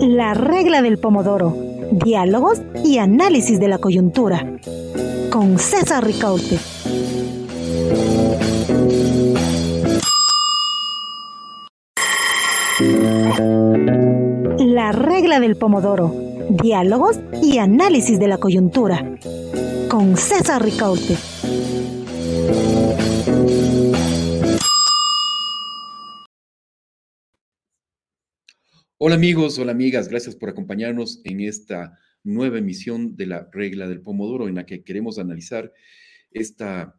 La regla del pomodoro. Diálogos y análisis de la coyuntura. Con César Ricaute. La regla del pomodoro. Diálogos y análisis de la coyuntura. Con César Ricaute. Hola amigos, hola amigas, gracias por acompañarnos en esta nueva emisión de la regla del pomodoro en la que queremos analizar esta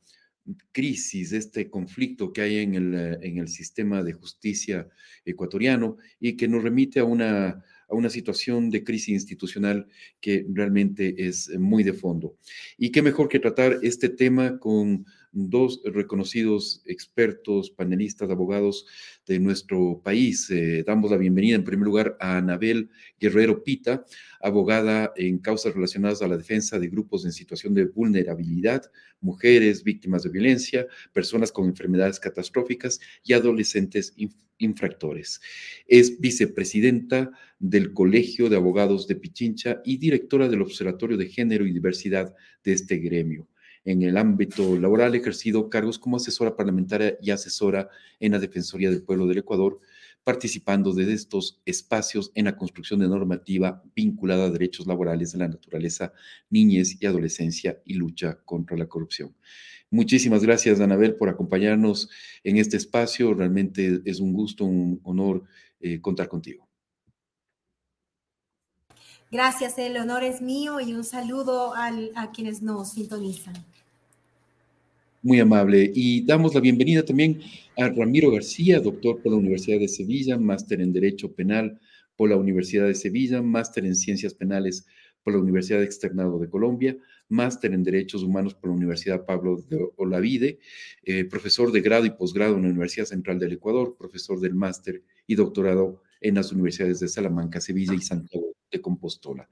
crisis, este conflicto que hay en el, en el sistema de justicia ecuatoriano y que nos remite a una, a una situación de crisis institucional que realmente es muy de fondo. Y qué mejor que tratar este tema con dos reconocidos expertos, panelistas, abogados de nuestro país. Eh, damos la bienvenida en primer lugar a Anabel Guerrero Pita, abogada en causas relacionadas a la defensa de grupos en situación de vulnerabilidad, mujeres víctimas de violencia, personas con enfermedades catastróficas y adolescentes infractores. Es vicepresidenta del Colegio de Abogados de Pichincha y directora del Observatorio de Género y Diversidad de este gremio en el ámbito laboral, ha ejercido cargos como asesora parlamentaria y asesora en la Defensoría del Pueblo del Ecuador, participando de estos espacios en la construcción de normativa vinculada a derechos laborales de la naturaleza, niñez y adolescencia y lucha contra la corrupción. Muchísimas gracias, Anabel, por acompañarnos en este espacio. Realmente es un gusto, un honor eh, contar contigo. Gracias, el honor es mío y un saludo a quienes nos sintonizan. Muy amable. Y damos la bienvenida también a Ramiro García, doctor por la Universidad de Sevilla, máster en Derecho Penal por la Universidad de Sevilla, máster en Ciencias Penales por la Universidad Externado de Colombia, máster en Derechos Humanos por la Universidad Pablo de Olavide, eh, profesor de grado y posgrado en la Universidad Central del Ecuador, profesor del máster y doctorado en las universidades de Salamanca, Sevilla y Santiago de Compostela,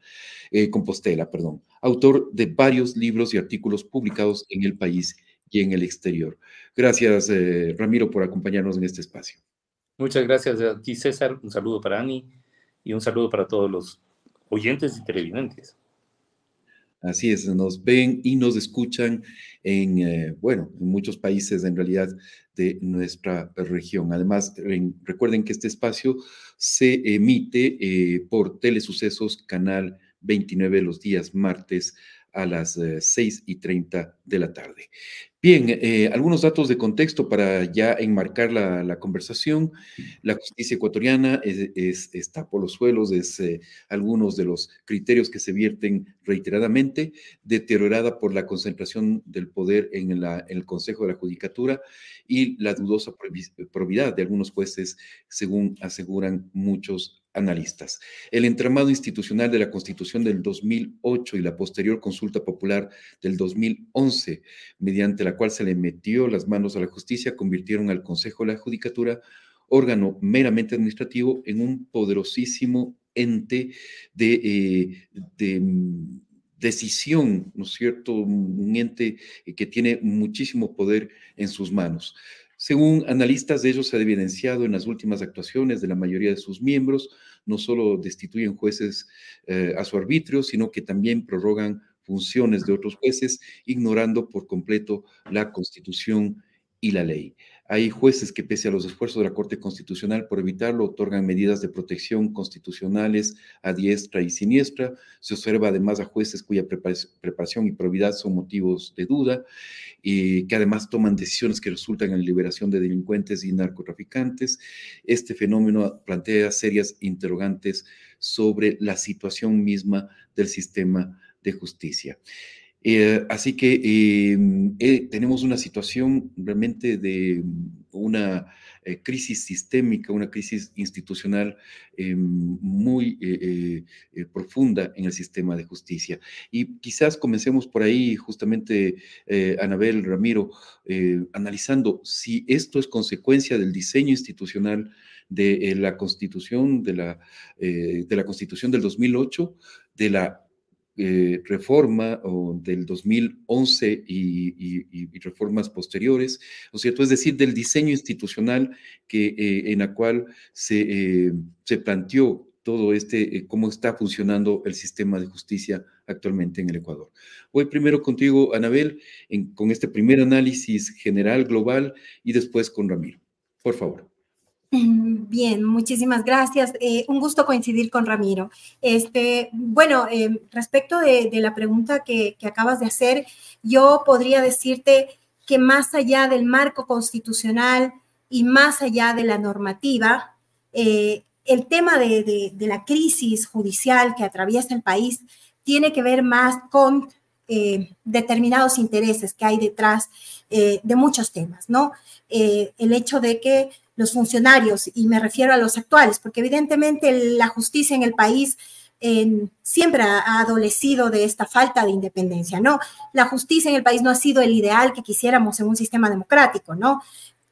eh, Compostela, perdón, autor de varios libros y artículos publicados en el país y en el exterior. Gracias, eh, Ramiro, por acompañarnos en este espacio. Muchas gracias a ti, César. Un saludo para Ani y un saludo para todos los oyentes y televidentes. Así es, nos ven y nos escuchan en, eh, bueno, en muchos países en realidad de nuestra región. Además, recuerden que este espacio se emite eh, por Telesucesos, Canal 29, los días martes a las 6 y 30 de la tarde. Bien, eh, algunos datos de contexto para ya enmarcar la, conversación. La justicia ecuatoriana es, está por los suelos, es eh, algunos de los criterios que se vierten reiteradamente, deteriorada por la concentración del poder en, en el Consejo de la Judicatura y la dudosa probidad de algunos jueces, según aseguran muchos analistas. El entramado institucional de la Constitución del 2008 y la posterior consulta popular del 2011, mediante la cual se le metió las manos a la justicia, convirtieron al Consejo de la Judicatura, órgano meramente administrativo, en un poderosísimo ente de, eh, de mm, decisión, ¿no es cierto? Un ente que tiene muchísimo poder en sus manos. Según analistas, de ellos se ha evidenciado en las últimas actuaciones de la mayoría de sus miembros, no solo destituyen jueces eh, a su arbitrio, sino que también prorrogan funciones de otros jueces, ignorando por completo la Constitución y la ley. Hay jueces que, pese a los esfuerzos de la Corte Constitucional por evitarlo, otorgan medidas de protección constitucionales a diestra y siniestra. Se observa además a jueces cuya preparación y probidad son motivos de duda y que además toman decisiones que resultan en la liberación de delincuentes y narcotraficantes. Este fenómeno plantea serias interrogantes sobre la situación misma del sistema de justicia. Eh, así que em, eh, tenemos una situación realmente de una eh, crisis sistémica, una crisis institucional em, muy profunda en el sistema de justicia. Y quizás comencemos por ahí, justamente, Anabel Ramiro, analizando si esto es consecuencia del diseño institucional de la Constitución, de la, de la Constitución del 2008, de la eh, reforma del 2011 y, reformas posteriores, ¿no es cierto? Es decir, del diseño institucional que, eh, en la cual se, se planteó todo este, cómo está funcionando el sistema de justicia actualmente en el Ecuador. Voy primero contigo, Anabel, con este primer análisis general, global, y después con Ramiro. Por favor. Mm, bien, muchísimas gracias. Eh, un gusto coincidir con Ramiro. Este, bueno, eh, respecto de, la pregunta que, acabas de hacer, yo podría decirte que más allá del marco constitucional y más allá de la normativa, eh, el tema de, la crisis judicial que atraviesa el país tiene que ver más con determinados intereses que hay detrás de muchos temas, ¿no? el hecho de que los funcionarios, y me refiero a los actuales, porque evidentemente la justicia en el país siempre ha, adolecido de esta falta de independencia, ¿no? La justicia en el país no ha sido el ideal que quisiéramos en un sistema democrático, ¿no?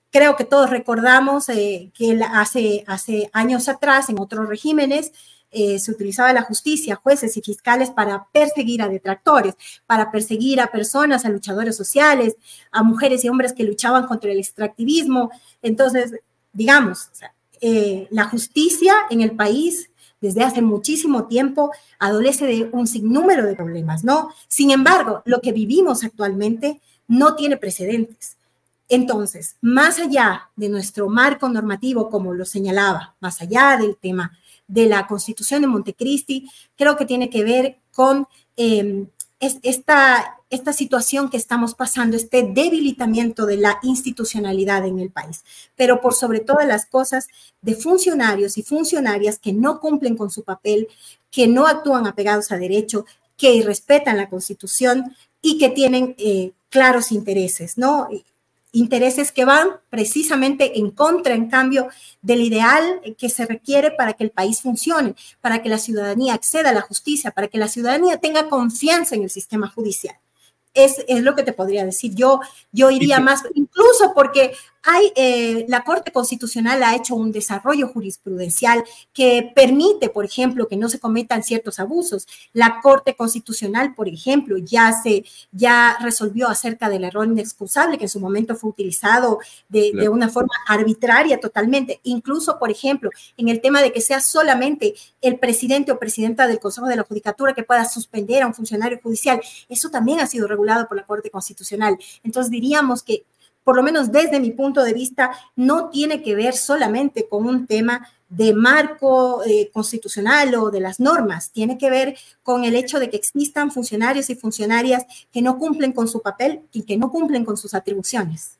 Creo que todos recordamos eh, que hace, años atrás, en otros regímenes, eh, se utilizaba la justicia, jueces y fiscales para perseguir a detractores, para perseguir a personas, a luchadores sociales, a mujeres y hombres que luchaban contra el extractivismo. Entonces, digamos, eh, la justicia en el país desde hace muchísimo tiempo adolece de un sinnúmero de problemas, ¿no? Sin embargo, lo que vivimos actualmente no tiene precedentes. Entonces, más allá de nuestro marco normativo, como lo señalaba, más allá del tema de la Constitución de Montecristi, creo que tiene que ver con eh, esta, esta situación que estamos pasando, este debilitamiento de la institucionalidad en el país, pero por sobre todas las cosas de funcionarios y funcionarias que no cumplen con su papel, que no actúan apegados a derecho, que respetan la constitución y que tienen eh, claros intereses, ¿no? intereses que van precisamente en contra, en cambio, del ideal que se requiere para que el país funcione, para que la ciudadanía acceda a la justicia, para que la ciudadanía tenga confianza en el sistema judicial. Es, es lo que te podría decir. Yo, yo iría más, incluso porque hay, eh, la Corte Constitucional ha hecho un desarrollo jurisprudencial que permite, por ejemplo, que no se cometan ciertos abusos. La Corte Constitucional, por ejemplo, ya se ya resolvió acerca del error inexcusable que en su momento fue utilizado de, de una forma arbitraria totalmente. Incluso, por ejemplo, en el tema de que sea solamente el presidente o presidenta del Consejo de la Judicatura que pueda suspender a un funcionario judicial, eso también ha sido regulado por la Corte Constitucional. Entonces diríamos que por lo menos desde mi punto de vista, no tiene que ver solamente con un tema de marco eh, constitucional o de las normas, tiene que ver con el hecho de que existan funcionarios y funcionarias que no cumplen con su papel y que no cumplen con sus atribuciones.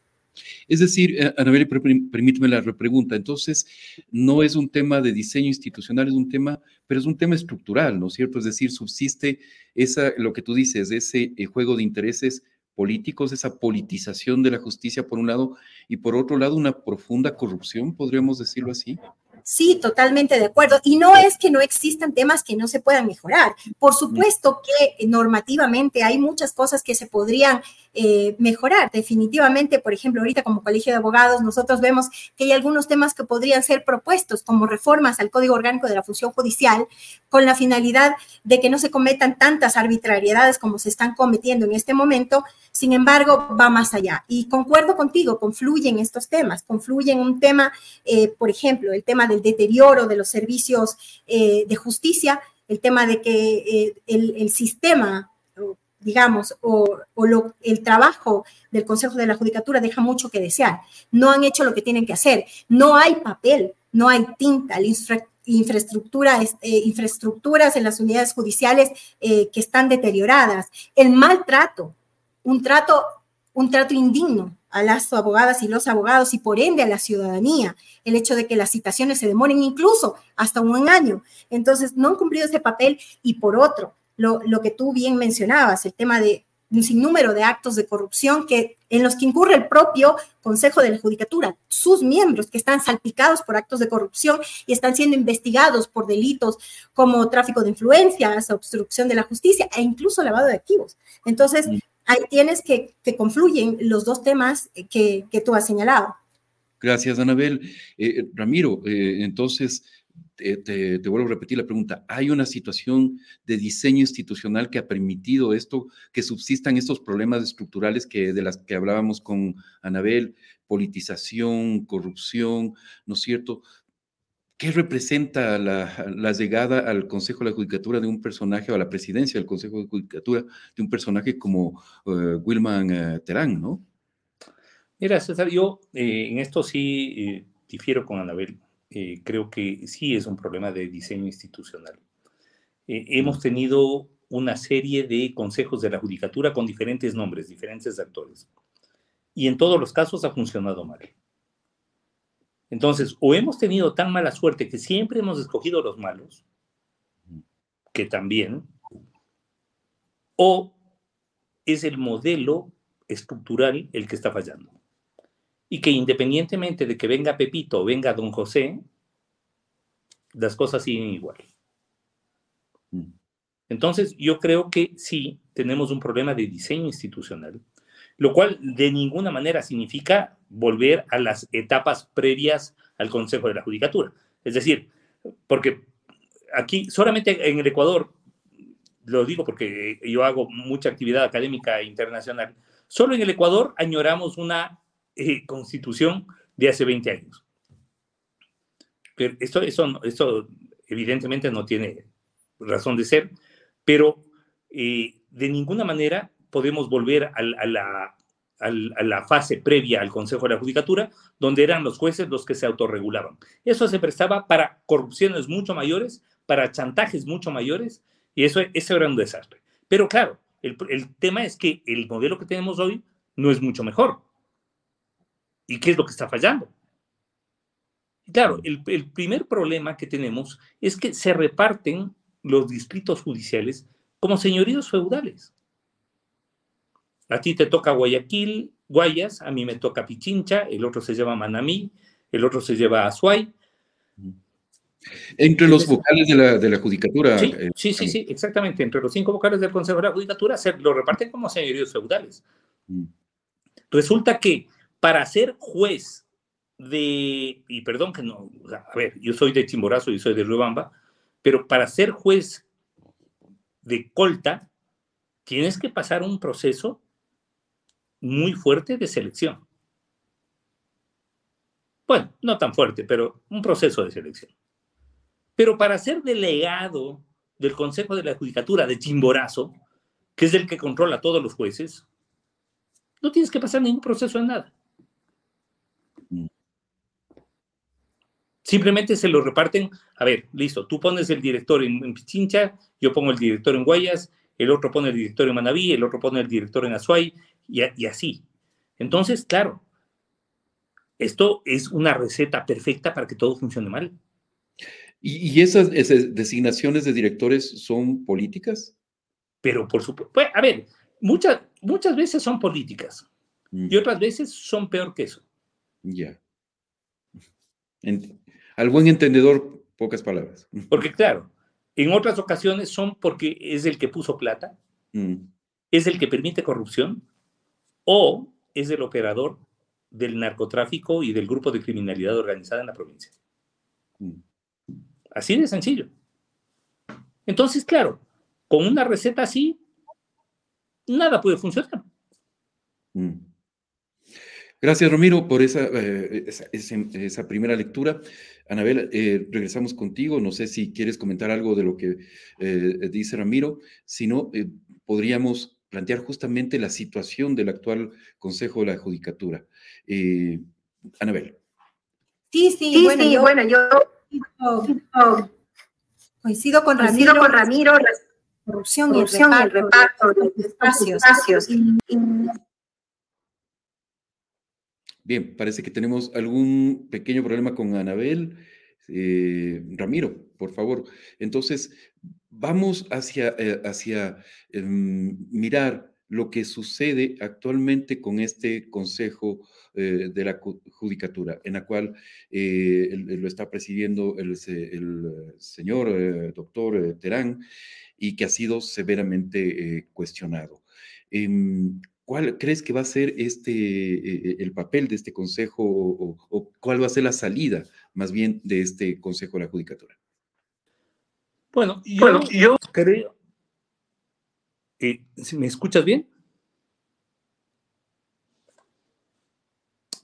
Es decir, eh, Anabel, permíteme la repregunta. Entonces, no es un tema de diseño institucional, es un tema, pero es un tema estructural, ¿no es cierto? Es decir, subsiste esa, lo que tú dices, ese eh, juego de intereses políticos, esa politización de la justicia por un lado y por otro lado una profunda corrupción, podríamos decirlo así. Sí, totalmente de acuerdo. Y no es que no existan temas que no se puedan mejorar. Por supuesto que normativamente hay muchas cosas que se podrían eh, mejorar. Definitivamente, por ejemplo, ahorita como colegio de abogados, nosotros vemos que hay algunos temas que podrían ser propuestos como reformas al Código Orgánico de la Función Judicial con la finalidad de que no se cometan tantas arbitrariedades como se están cometiendo en este momento. Sin embargo, va más allá. Y concuerdo contigo, confluyen estos temas, confluyen un tema, eh, por ejemplo, el tema del deterioro de los servicios eh, de justicia, el tema de que el, el sistema digamos, o, el trabajo del Consejo de la Judicatura deja mucho que desear. No han hecho lo que tienen que hacer. No hay papel, no hay tinta, infraestructura, eh, infraestructuras en las unidades judiciales eh, que están deterioradas. El maltrato, un trato, un trato indigno a las abogadas y los abogados y por ende a la ciudadanía, el hecho de que las citaciones se demoren incluso hasta un año. Entonces, no han cumplido ese papel y por otro, lo, que tú bien mencionabas, el tema de un sinnúmero de actos de corrupción que, en los que incurre el propio Consejo de la Judicatura, sus miembros que están salpicados por actos de corrupción y están siendo investigados por delitos como tráfico de influencias, obstrucción de la justicia e incluso lavado de activos. Entonces, mm. Ahí tienes que, confluyen los dos temas que, tú has señalado. Gracias, Anabel. Eh, Ramiro, eh, entonces, te, vuelvo a repetir la pregunta, ¿hay una situación de diseño institucional que ha permitido esto, que subsistan estos problemas estructurales que, de las que hablábamos con Anabel, politización, corrupción, ¿no es cierto? ¿Qué representa la, llegada al Consejo de la Judicatura de un personaje, o a la presidencia del Consejo de Judicatura de un personaje como uh, Wilman eh, Terán, no? Mira, César, yo eh, en esto sí difiero con Anabel. creo que sí es un problema de diseño institucional. hemos tenido una serie de consejos de la Judicatura con diferentes nombres, diferentes actores. Y en todos los casos ha funcionado mal. Entonces, o hemos tenido tan mala suerte que siempre hemos escogido los malos, que también, o es el modelo estructural el que está fallando. Y que independientemente de que venga Pepito o venga Don José, las cosas siguen igual. Mm. Entonces, yo creo que sí tenemos un problema de diseño institucional lo cual de ninguna manera significa volver a las etapas previas al Consejo de la Judicatura. Es decir, porque aquí solamente en el Ecuador, lo digo porque yo hago mucha actividad académica internacional, solo en el Ecuador añoramos una eh, constitución de hace 20 años. Pero esto, eso, esto evidentemente no tiene razón de ser, pero eh, de ninguna manera podemos volver a, la, fase previa al Consejo de la Judicatura, donde eran los jueces los que se autorregulaban. Eso se prestaba para corrupciones mucho mayores, para chantajes mucho mayores, y eso, eso era un desastre. Pero claro, el, el tema es que el modelo que tenemos hoy no es mucho mejor. ¿Y qué es lo que está fallando? Claro, el, el, primer problema que tenemos es que se reparten los distritos judiciales como señoríos feudales. A ti te toca Guayaquil, Guayas, a mí me toca Pichincha, el otro se llama Manamí, el otro se lleva Azuay. Entre los vocales de la, de la judicatura. Sí, eh, sí, sí, exactamente. Entre los cinco vocales del Consejo de la Judicatura se lo reparten como señoríos feudales. Mm. Resulta que para ser juez de, y perdón que no, a ver, yo soy de Chimborazo y soy de Riobamba, pero para ser juez de Colta, tienes que pasar un proceso muy fuerte de selección. Bueno, no tan fuerte, pero un proceso de selección. Pero para ser delegado del Consejo de la Judicatura de Chimborazo, que es el que controla a todos los jueces, no tienes que pasar ningún proceso en nada. Mm. Simplemente se lo reparten, a ver, listo, tú pones el director en, Pichincha, yo pongo el director en Guayas, el otro pone el director en Manabí, el otro pone el director en Azuay, y, así. Entonces, claro, esto es una receta perfecta para que todo funcione mal. ¿Y, esas, designaciones de directores son políticas? Pero por supuesto, pues, a ver, muchas, muchas veces son políticas y mm. otras veces son peor que eso. Ya. Al buen entendedor, pocas palabras. Porque claro, en otras ocasiones son porque es el que puso plata, mm. es el que permite corrupción, o es el operador del narcotráfico y del grupo de criminalidad organizada en la provincia. Mm. Así de sencillo. Entonces, claro, con una receta así, nada puede funcionar. Mm. Gracias, Romero, por esa, eh, esa, primera lectura. Anabel, eh, regresamos contigo. No sé si quieres comentar algo de lo que eh, dice Ramiro. Si no, podríamos plantear justamente la situación del actual Consejo de la Judicatura. Eh, Anabel. Sí, sí, bueno, yo, bueno, yo coincido con Ramiro, con Ramiro la corrupción, y el reparto, de espacios. espacios. Bien, parece que tenemos algún pequeño problema con Anabel. Eh, Ramiro, por favor. Entonces, vamos hacia, eh, em, mirar lo que sucede actualmente con este Consejo eh, de la Judicatura, en la cual lo está presidiendo el, señor doctor Terán y que ha sido severamente cuestionado. ¿Cuál crees que va a ser este, el papel de este consejo o, cuál va a ser la salida más bien de este consejo de la judicatura? Bueno, yo, creo... Eh, ¿Me escuchas bien?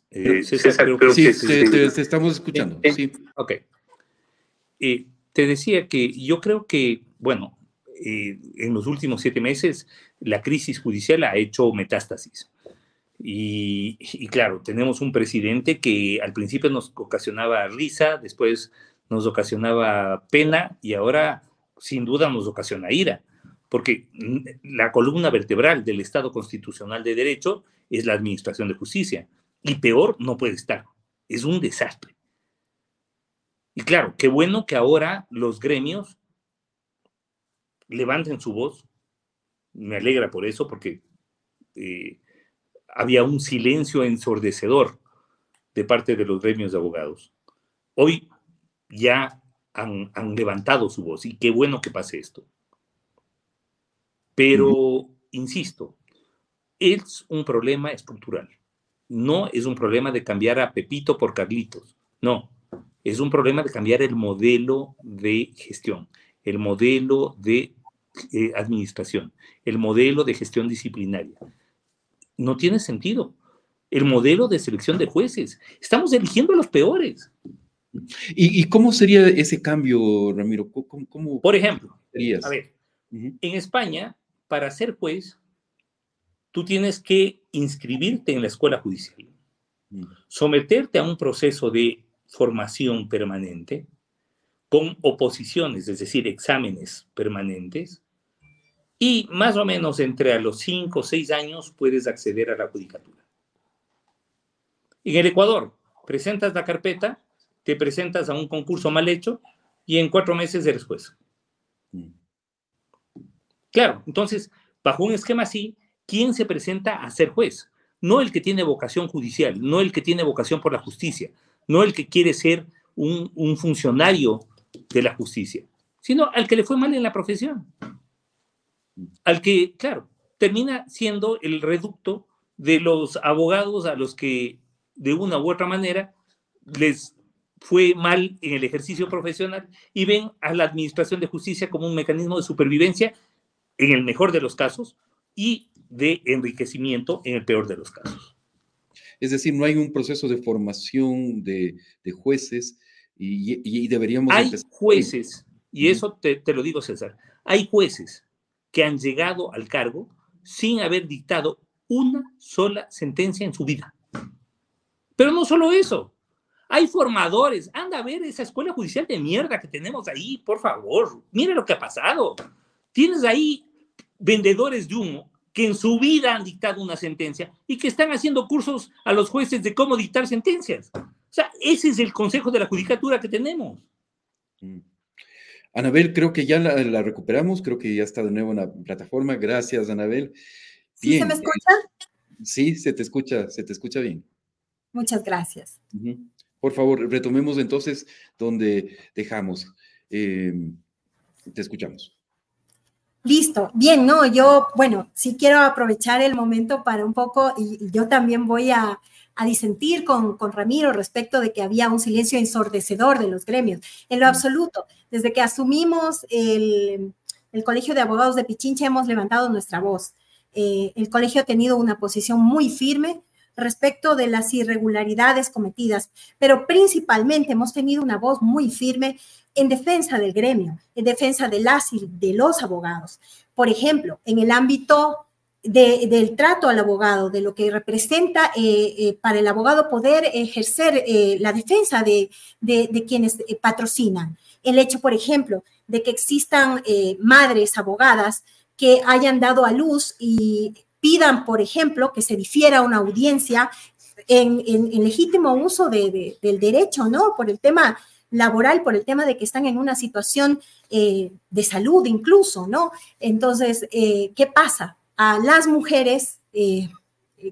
Eh, César, creo sí, te, estamos escuchando. Sí. Ok. Eh, te decía que yo creo que, bueno, eh, en los últimos siete meses la crisis judicial ha hecho metástasis. Y, y, claro, tenemos un presidente que al principio nos ocasionaba risa, después nos ocasionaba pena y ahora sin duda nos ocasiona ira, porque la columna vertebral del Estado constitucional de derecho es la administración de justicia. Y peor no puede estar. Es un desastre. Y claro, qué bueno que ahora los gremios levanten su voz. Me alegra por eso, porque eh, había un silencio ensordecedor de parte de los gremios de abogados. Hoy ya han, levantado su voz y qué bueno que pase esto. Pero, insisto, es un problema estructural. No es un problema de cambiar a Pepito por Carlitos. No, es un problema de cambiar el modelo de gestión, el modelo de eh, administración, el modelo de gestión disciplinaria. No tiene sentido. El modelo de selección de jueces. Estamos eligiendo a los peores. ¿Y, cómo sería ese cambio, Ramiro? ¿Cómo, Por ejemplo, a ver, en España, para ser juez, tú tienes que inscribirte en la escuela judicial, mm. someterte a un proceso de formación permanente, con oposiciones, es decir, exámenes permanentes, y más o menos entre a los 5 o 6 años puedes acceder a la judicatura. En el Ecuador, presentas la carpeta, te presentas a un concurso mal hecho y en cuatro meses eres juez. Mm. Claro, entonces, bajo un esquema así, ¿quién se presenta a ser juez? No el que tiene vocación judicial, no el que tiene vocación por la justicia, no el que quiere ser un, funcionario de la justicia, sino al que le fue mal en la profesión. Al que, claro, termina siendo el reducto de los abogados a los que de una u otra manera les fue mal en el ejercicio profesional y ven a la administración de justicia como un mecanismo de supervivencia en el mejor de los casos y de enriquecimiento en el peor de los casos. Es decir, no hay un proceso de formación de, jueces y, deberíamos... Hay jueces, y eso te, te lo digo César, hay jueces que han llegado al cargo sin haber dictado una sola sentencia en su vida. Pero no solo eso, hay formadores. Anda a ver esa escuela judicial de mierda que tenemos ahí, por favor. Mira lo que ha pasado. Tienes ahí vendedores de humo que en su vida han dictado una sentencia y que están haciendo cursos a los jueces de cómo dictar sentencias. O sea, ese es el consejo de la judicatura que tenemos. Anabel, creo que ya la, recuperamos, creo que ya está de nuevo en la plataforma. Gracias, Anabel. ¿Sí se me escucha? Sí, se te escucha, se te escucha bien. Muchas gracias. Por favor, retomemos entonces donde dejamos. Eh, te escuchamos. Bien, no, yo, bueno, sí quiero aprovechar el momento para un poco, y, yo también voy a, disentir con, con, Ramiro respecto de que había un silencio ensordecedor de los gremios. En lo absoluto, desde que asumimos el, Colegio de Abogados de Pichincha hemos levantado nuestra voz. Eh, el colegio ha tenido una posición muy firme respecto de las irregularidades cometidas, pero principalmente hemos tenido una voz muy firme en defensa del gremio, en defensa de las y de los abogados. Por ejemplo, en el ámbito del trato al abogado, de lo que representa eh, eh, para el abogado poder ejercer eh, la defensa de, de quienes patrocinan. El hecho, por ejemplo, de que existan madres abogadas que hayan dado a luz y pidan, por ejemplo, que se difiera una audiencia en, legítimo uso del derecho, ¿no? Por el tema laboral, por el tema de que están en una situación eh, de salud incluso, ¿no? Entonces, eh, ¿qué pasa? A las mujeres eh,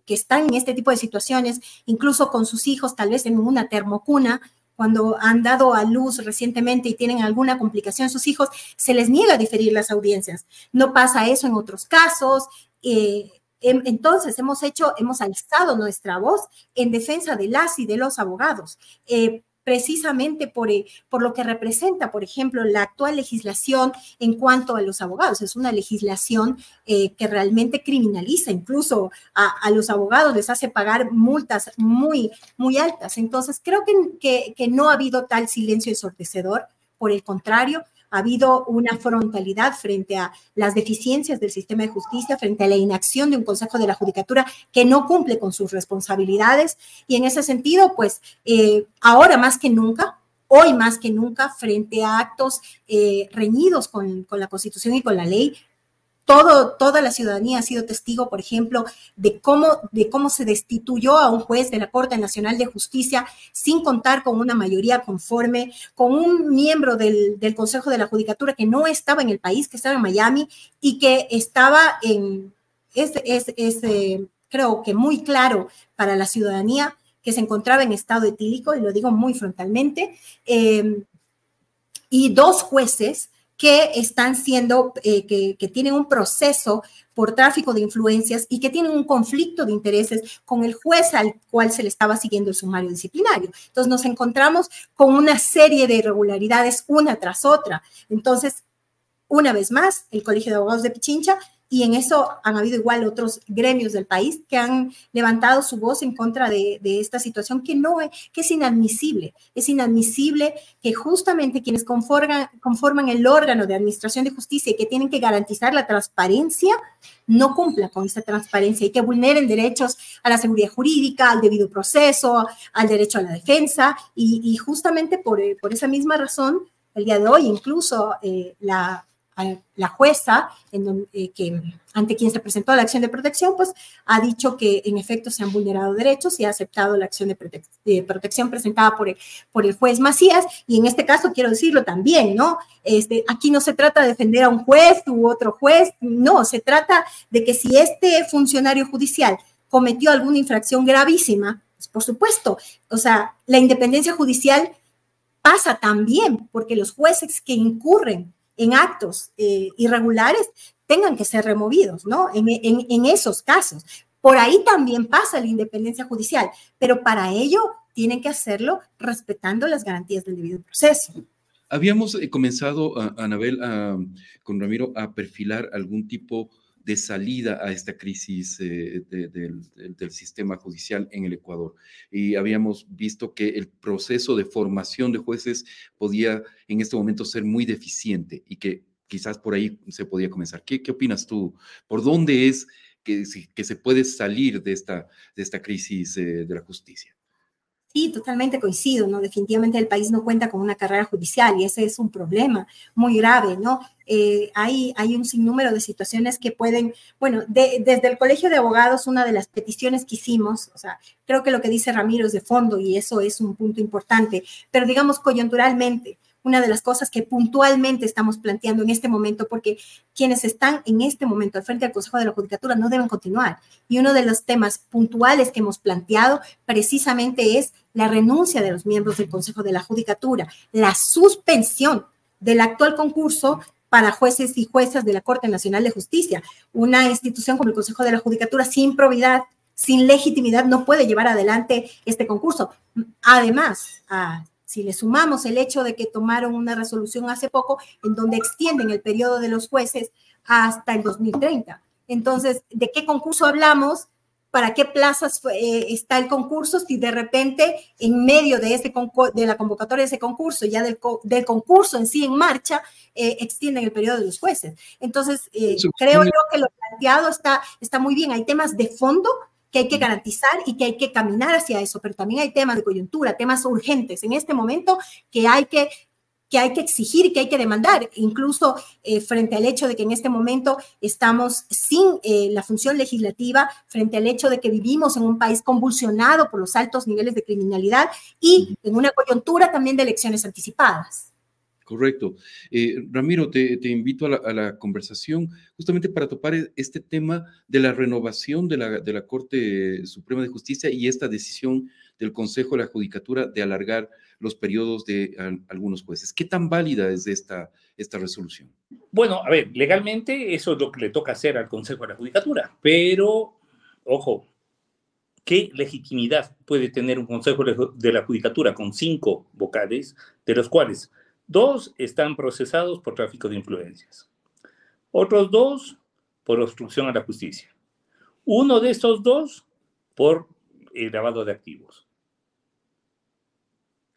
que están en este tipo de situaciones, incluso con sus hijos, tal vez en una termocuna, cuando han dado a luz recientemente y tienen alguna complicación sus hijos, se les niega a diferir las audiencias. No pasa eso en otros casos. Em, entonces, hemos hecho, hemos alzado nuestra voz en defensa de las y de los abogados. Precisamente por, eh, por lo que representa, por ejemplo, la actual legislación en cuanto a los abogados. Es una legislación eh, que realmente criminaliza incluso a, los abogados, les hace pagar multas muy, muy altas. Entonces, creo que, que, que no ha habido tal silencio ensordecedor. Por el contrario, ha habido una frontalidad frente a las deficiencias del sistema de justicia, frente a la inacción de un Consejo de la Judicatura que no cumple con sus responsabilidades. Y en ese sentido, pues eh, ahora más que nunca, hoy más que nunca, frente a actos eh, reñidos con, con la Constitución y con la ley, toda la ciudadanía ha sido testigo, por ejemplo, de cómo, de cómo se destituyó a un juez de la Corte Nacional de Justicia sin contar con una mayoría conforme, con un miembro del, Consejo de la Judicatura que no estaba en el país, que estaba en Miami y que estaba en, es, eh, creo que muy claro para la ciudadanía que se encontraba en estado etílico, y lo digo muy frontalmente, eh, y dos jueces que están siendo, eh, que, tienen un proceso por tráfico de influencias y que tienen un conflicto de intereses con el juez al cual se le estaba siguiendo el sumario disciplinario. Entonces nos encontramos con una serie de irregularidades una tras otra. Entonces, una vez más, el Colegio de Abogados de Pichincha y en eso han habido igual otros gremios del país que han levantado su voz en contra de, esta situación que no es, que es inadmisible. Es inadmisible que justamente quienes conforman, conforman el órgano de administración de justicia y que tienen que garantizar la transparencia no cumplan con esta transparencia y que vulneren derechos a la seguridad jurídica, al debido proceso, al derecho a la defensa y, justamente por, por, esa misma razón el día de hoy incluso eh, la la jueza, eh, ante quien se presentó la acción de protección, pues ha dicho que en efecto se han vulnerado derechos y ha aceptado la acción de, protección presentada por el, por el juez Macías. Y en este caso, quiero decirlo también, ¿no? Este, aquí no se trata de defender a un juez u otro juez, no, se trata de que si este funcionario judicial cometió alguna infracción gravísima, pues por supuesto, o sea, la independencia judicial pasa también porque los jueces que incurren en actos eh, irregulares tengan que ser removidos, ¿no? En, en, esos casos. Por ahí también pasa la independencia judicial, pero para ello tienen que hacerlo respetando las garantías del debido proceso. Habíamos eh, comenzado, Anabel, con Ramiro, a perfilar algún tipo de salida a esta crisis eh, del, sistema judicial en el Ecuador. Y habíamos visto que el proceso de formación de jueces podía en este momento ser muy deficiente y que quizás por ahí se podía comenzar. ¿Qué, qué opinas tú? ¿Por dónde es que, que, se puede salir de esta, de esta crisis eh, de la justicia? Sí, totalmente coincido, ¿no? Definitivamente el país no cuenta con una carrera judicial y ese es un problema muy grave, ¿no? Eh, hay, hay un sinnúmero de situaciones que pueden, bueno, desde el Colegio de Abogados, una de las peticiones que hicimos, o sea, creo que lo que dice Ramiro es de fondo y eso es un punto importante, pero digamos coyunturalmente, una de las cosas que puntualmente estamos planteando en este momento, porque quienes están en este momento al frente del Consejo de la Judicatura no deben continuar. Y uno de los temas puntuales que hemos planteado precisamente es la renuncia de los miembros del Consejo de la Judicatura, la suspensión del actual concurso para jueces y juezas de la Corte Nacional de Justicia. Una institución como el Consejo de la Judicatura sin probidad, sin legitimidad, no puede llevar adelante este concurso. Además, a si le sumamos el hecho de que tomaron una resolución hace poco en donde extienden el periodo de los jueces hasta el 2030. Entonces, ¿de qué concurso hablamos? ¿Para qué plazas eh, está el concurso? Si de repente, en medio de, ese de la convocatoria de ese concurso, ya del, del concurso en sí en marcha, eh, extienden el periodo de los jueces. Entonces, eh, creo yo que lo planteado está, está muy bien. Hay temas de fondo que hay que garantizar y que hay que caminar hacia eso, pero también hay temas de coyuntura, temas urgentes. En este momento que hay que que hay que exigir y que hay que demandar, incluso eh, frente al hecho de que en este momento estamos sin eh, la función legislativa, frente al hecho de que vivimos en un país convulsionado por los altos niveles de criminalidad y en una coyuntura también de elecciones anticipadas. Correcto. Eh, Ramiro, te, invito a la, conversación justamente para topar e, este tema de la renovación de la, de la, Corte Suprema de Justicia y esta decisión del Consejo de la Judicatura de alargar los periodos de algunos jueces. ¿Qué tan válida es esta, esta resolución? Bueno, a ver, legalmente eso es lo que le toca hacer al Consejo de la Judicatura, pero, ojo, ¿qué legitimidad puede tener un Consejo de la Judicatura con cinco vocales, de los cuales dos están procesados por tráfico de influencias? Otros dos por obstrucción a la justicia. Uno de estos dos por el lavado de activos.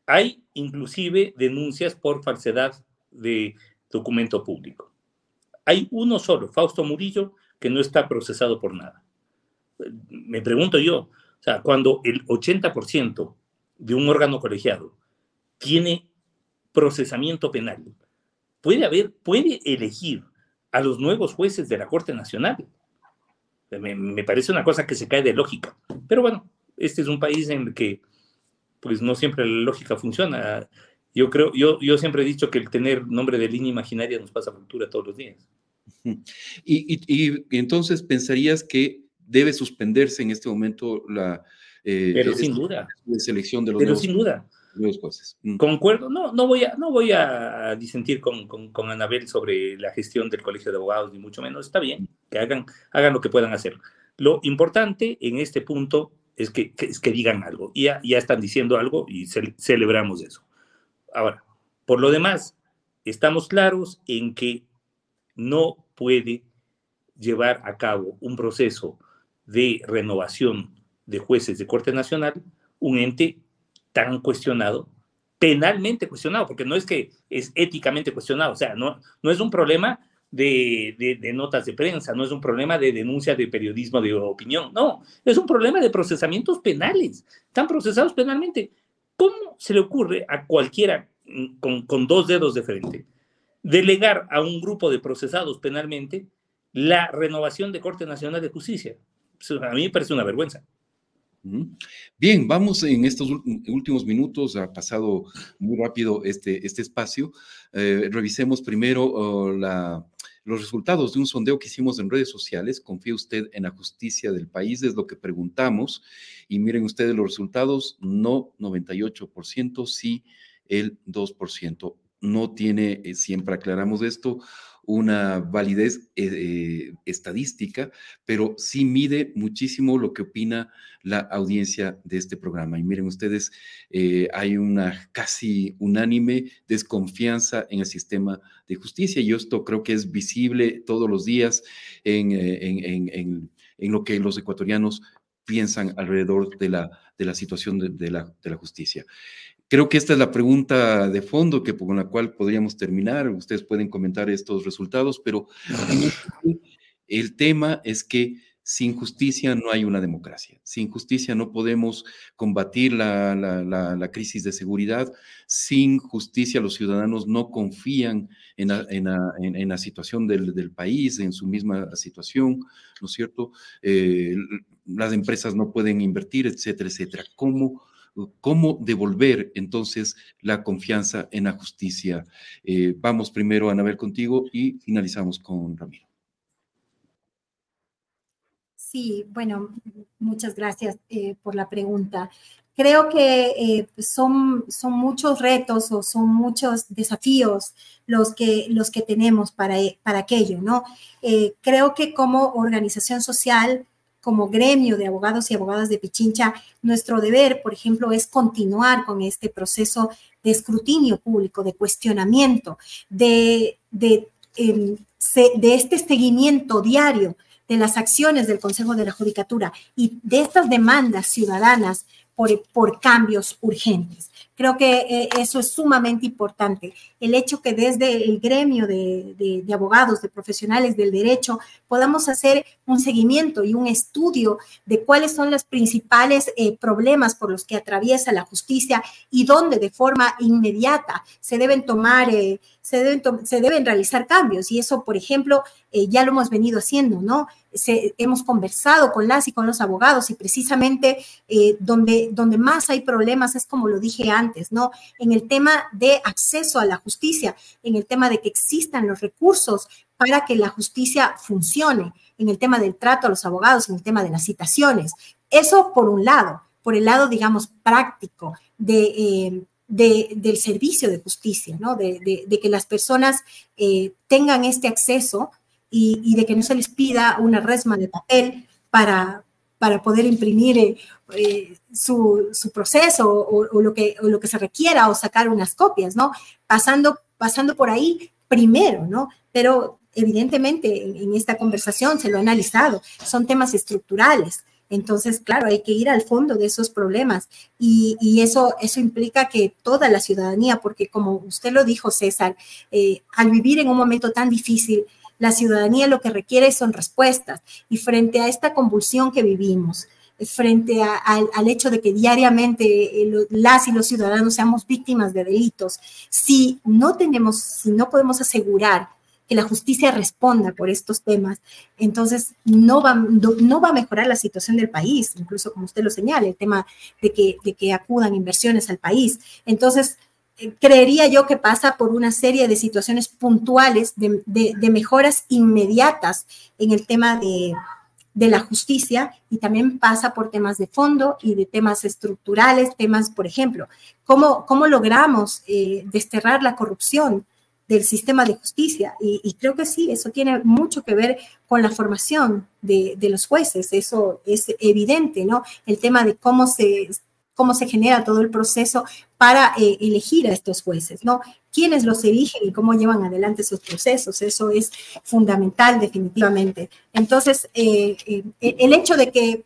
Hay inclusive denuncias por falsedad de documento público. Hay uno solo, Fausto Murillo, que no está procesado por nada. Me pregunto yo, o sea, cuando el 80% de un órgano colegiado tiene procesamiento penal, puede haber, puede elegir a los nuevos jueces de la Corte Nacional. Me, me, parece una cosa que se cae de lógica. Pero bueno, este es un país en el que pues no siempre la lógica funciona. Yo creo, yo, yo siempre he dicho que el tener nombre de línea imaginaria nos pasa factura todos los días. Y, y, entonces pensarías que debe suspenderse en este momento la eh, pero sin duda selección de los pero sin duda nuevos jueces. Mm. Concuerdo, no, no voy a, no voy a disentir con, con, Anabel sobre la gestión del colegio de abogados, ni mucho menos. Está bien, que hagan, hagan lo que puedan hacer. Lo importante en este punto es que, es que digan algo. Ya están diciendo algo y celebramos eso. Ahora, por lo demás, estamos claros en que no puede llevar a cabo un proceso de renovación de jueces de Corte Nacional un ente tan cuestionado, penalmente cuestionado, porque no es que es éticamente cuestionado, o sea, no, no es un problema de, de, notas de prensa, no es un problema de denuncia de periodismo de opinión, no, es un problema de procesamientos penales, están procesados penalmente. ¿Cómo se le ocurre a cualquiera con, con dos dedos de frente delegar a un grupo de procesados penalmente la renovación de Corte Nacional de Justicia? A mí me parece una vergüenza. Bien, vamos en estos últimos minutos, ha pasado muy rápido este, este espacio. Eh, revisemos primero oh, los resultados de un sondeo que hicimos en redes sociales. ¿Confía usted en la justicia del país? Es lo que preguntamos. Y miren ustedes los resultados, no 98%, sí el 2%. No tiene, eh, siempre aclaramos esto, una validez eh, eh, estadística, pero sí mide muchísimo lo que opina la audiencia de este programa. Y miren ustedes, eh, hay una casi unánime desconfianza en el sistema de justicia y esto creo que es visible todos los días en, en, lo que los ecuatorianos piensan alrededor de la, situación de la justicia. Creo que esta es la pregunta de fondo que, con la cual podríamos terminar. Ustedes pueden comentar estos resultados, pero el tema es que sin justicia no hay una democracia. Sin justicia no podemos combatir la, la, crisis de seguridad. Sin justicia los ciudadanos no confían en la, en situación del, del, país, en su misma situación, ¿no es cierto? Eh, las empresas no pueden invertir, etcétera, etcétera. ¿Cómo? ¿Cómo devolver entonces la confianza en la justicia? Eh, vamos primero, Anabel, contigo y finalizamos con Ramiro. Sí, bueno, muchas gracias eh, por la pregunta. Creo que eh, son, son muchos retos o son muchos desafíos los que, los que tenemos para, para aquello, ¿no? creo que como organización social como gremio de abogados y abogadas de Pichincha, nuestro deber, por ejemplo, es continuar con este proceso de escrutinio público, de cuestionamiento, de, de, em, este seguimiento diario de las acciones del Consejo de la Judicatura y de estas demandas ciudadanas por, por cambios urgentes. Creo que eh, eso es sumamente importante. El hecho que desde el gremio de, abogados, de profesionales del derecho, podamos hacer un seguimiento y un estudio de cuáles son los principales eh, problemas por los que atraviesa la justicia y dónde de forma inmediata se deben tomar, eh, se, deben se deben realizar cambios. Y eso, por ejemplo, ya lo hemos venido haciendo, ¿no? hemos conversado con las y con los abogados y precisamente donde, donde más hay problemas es como lo dije antes ¿no? En el tema de acceso a la justicia, en el tema de que existan los recursos para que la justicia funcione, en el tema del trato a los abogados, en el tema de las citaciones. Eso por un lado, por el lado, digamos, práctico de, eh, del servicio de justicia, ¿no? De, que las personas eh, tengan este acceso y, de que no se les pida una resma de papel para, para poder imprimir eh, eh, su, su, proceso o, lo que, o lo que se requiera o sacar unas copias, ¿no? Pasando, pasando por ahí primero, ¿no? Pero evidentemente en, esta conversación se lo ha analizado, son temas estructurales. Entonces, claro, hay que ir al fondo de esos problemas y, y eso, eso implica que toda la ciudadanía, porque como usted lo dijo, César, eh, al vivir en un momento tan difícil, la ciudadanía lo que requiere son respuestas y frente a esta convulsión que vivimos, frente al hecho de que diariamente eh, las y los ciudadanos seamos víctimas de delitos, si no tenemos, si no podemos asegurar que la justicia responda por estos temas, entonces no va, no, va a mejorar la situación del país, incluso como usted lo señala, el tema de que, de que acudan inversiones al país. Entonces, creería yo que pasa por una serie de situaciones puntuales de, mejoras inmediatas en el tema de, la justicia y también pasa por temas de fondo y de temas estructurales, temas, por ejemplo, cómo, cómo logramos eh, desterrar la corrupción del sistema de justicia. Y, creo que sí, eso tiene mucho que ver con la formación de, los jueces, eso es evidente, ¿no? El tema de cómo se, cómo se genera todo el proceso para eh, elegir a estos jueces, ¿no? Quiénes los eligen y cómo llevan adelante esos procesos, eso es fundamental definitivamente. Entonces, eh, eh, el hecho de que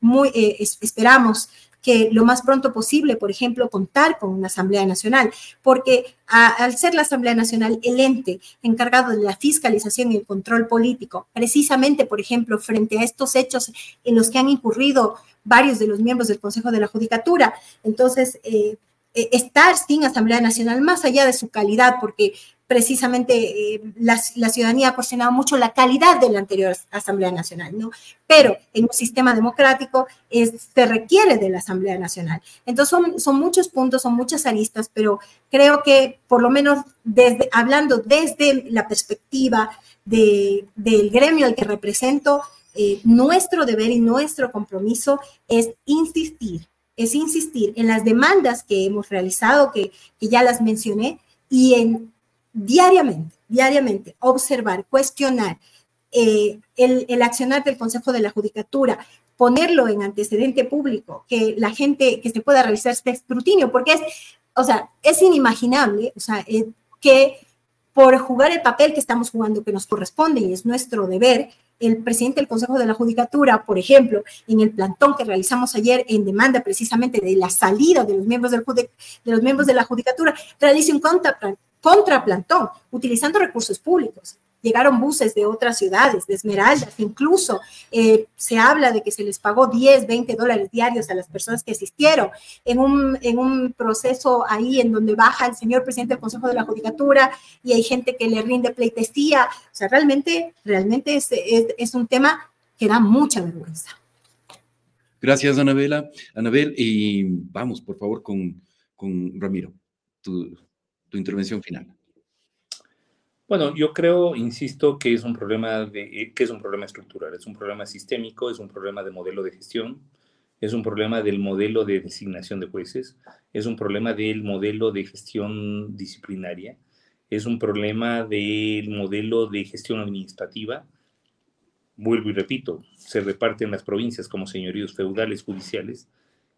muy, esperamos que lo más pronto posible, por ejemplo, contar con una Asamblea Nacional, porque al ser la Asamblea Nacional el ente encargado de la fiscalización y el control político, precisamente, por ejemplo, frente a estos hechos en los que han incurrido varios de los miembros del Consejo de la Judicatura, entonces, eh, eh, estar sin Asamblea Nacional, más allá de su calidad, porque precisamente eh, la, ciudadanía ha cuestionado mucho la calidad de la anterior Asamblea Nacional, ¿no? Pero en un sistema democrático se requiere de la Asamblea Nacional. Entonces son, son muchos puntos, son muchas aristas, pero creo que por lo menos hablando desde la perspectiva de, del gremio al que represento, eh, nuestro deber y nuestro compromiso es insistir, es insistir en las demandas que hemos realizado, que, que ya las mencioné, y en diariamente, diariamente, observar, cuestionar eh, el, el, accionar del Consejo de la Judicatura, ponerlo en antecedente público, que la gente, que se pueda realizar este escrutinio, porque es, o sea, es inimaginable, o sea, eh, que por jugar el papel que estamos jugando, que nos corresponde y es nuestro deber, el presidente del Consejo de la Judicatura, por ejemplo, en el plantón que realizamos ayer en demanda precisamente de la salida de los miembros, del, de los miembros de la Judicatura, realice un contra, contraplantón, utilizando recursos públicos. Llegaron buses de otras ciudades, de Esmeraldas, incluso eh, se habla de que se les pagó 10, 20 dólares diarios a las personas que asistieron en un, en un proceso ahí en donde baja el señor presidente del Consejo de la Judicatura y hay gente que le rinde pleitesía. O sea, realmente, realmente es, es, un tema que da mucha vergüenza. Gracias, Anabela. Anabel, y vamos, por favor, con, con Ramiro. Tu intervención final. Bueno, yo creo, insisto, que es un problema de, eh, que es un problema estructural, es un problema sistémico, es un problema de modelo de gestión, es un problema del modelo de designación de jueces, es un problema del modelo de gestión disciplinaria, es un problema del modelo de gestión administrativa. Vuelvo y repito, se reparten las provincias como señoríos feudales judiciales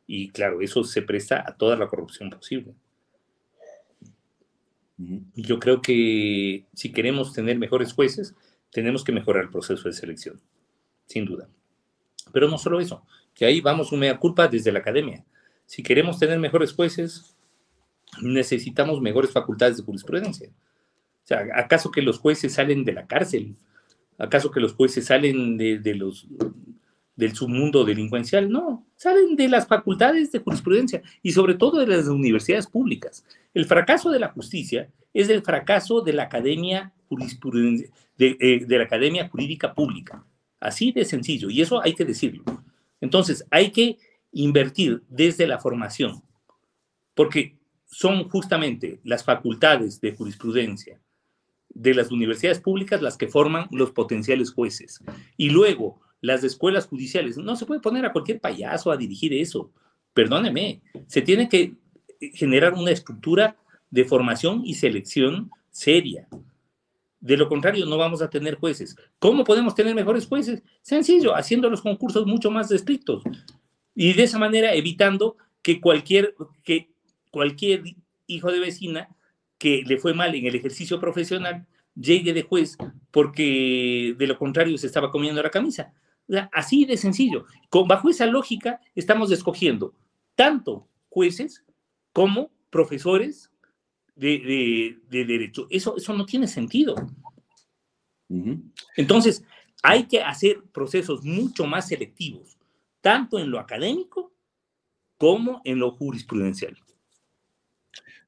y claro, eso se presta a toda la corrupción posible. Yo creo que si queremos tener mejores jueces, tenemos que mejorar el proceso de selección, sin duda. Pero no solo eso, que ahí vamos una culpa desde la academia. Si queremos tener mejores jueces, necesitamos mejores facultades de jurisprudencia. O sea, ¿acaso que los jueces salen de la cárcel? ¿Acaso que los jueces salen de los del submundo delincuencial, no, salen de las facultades de jurisprudencia y sobre todo de las universidades públicas. El fracaso de la justicia es el fracaso de la academia jurisprudencia, de, eh, de la academia jurídica pública. Así de sencillo, y eso hay que decirlo. Entonces, hay que invertir desde la formación, porque son justamente las facultades de jurisprudencia de las universidades públicas las que forman los potenciales jueces. Y luego, las escuelas judiciales. No se puede poner a cualquier payaso a dirigir eso. Perdóneme, se tiene que generar una estructura de formación y selección seria. De lo contrario, no vamos a tener jueces. ¿Cómo podemos tener mejores jueces? Sencillo, haciendo los concursos mucho más estrictos. Y de esa manera evitando que cualquier, que cualquier hijo de vecina que le fue mal en el ejercicio profesional llegue de juez porque de lo contrario se estaba comiendo la camisa. Así de sencillo. Con, bajo esa lógica estamos escogiendo tanto jueces como profesores de, derecho. Eso, eso no tiene sentido. Entonces, hay que hacer procesos mucho más selectivos, tanto en lo académico como en lo jurisprudencial.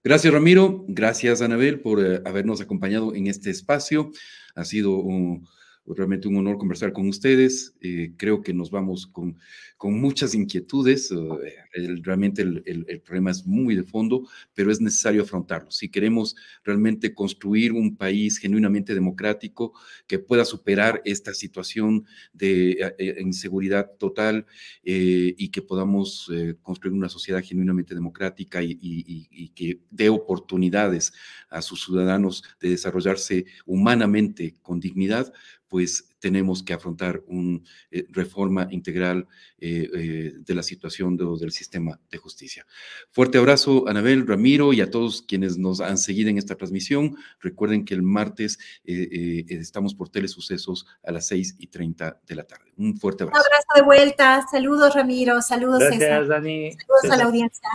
Gracias, Ramiro. Gracias, Anabel, por eh, habernos acompañado en este espacio. Ha sido un, realmente un honor conversar con ustedes. Eh, creo que nos vamos con, con muchas inquietudes. Eh, realmente el, problema es muy de fondo, pero es necesario afrontarlo. Si queremos realmente construir un país genuinamente democrático que pueda superar esta situación de eh, inseguridad total y que podamos construir una sociedad genuinamente democrática y que dé oportunidades a sus ciudadanos de desarrollarse humanamente con dignidad, pues tenemos que afrontar una eh, reforma integral eh, eh, de la situación del sistema de justicia. Fuerte abrazo, Anabel, Ramiro y a todos quienes nos han seguido en esta transmisión. Recuerden que el martes estamos por Telesucesos a las 6 y 30 de la tarde. Un fuerte abrazo. Un abrazo de vuelta. Saludos, Ramiro. Saludos, Gracias, Dani. Saludos a la audiencia.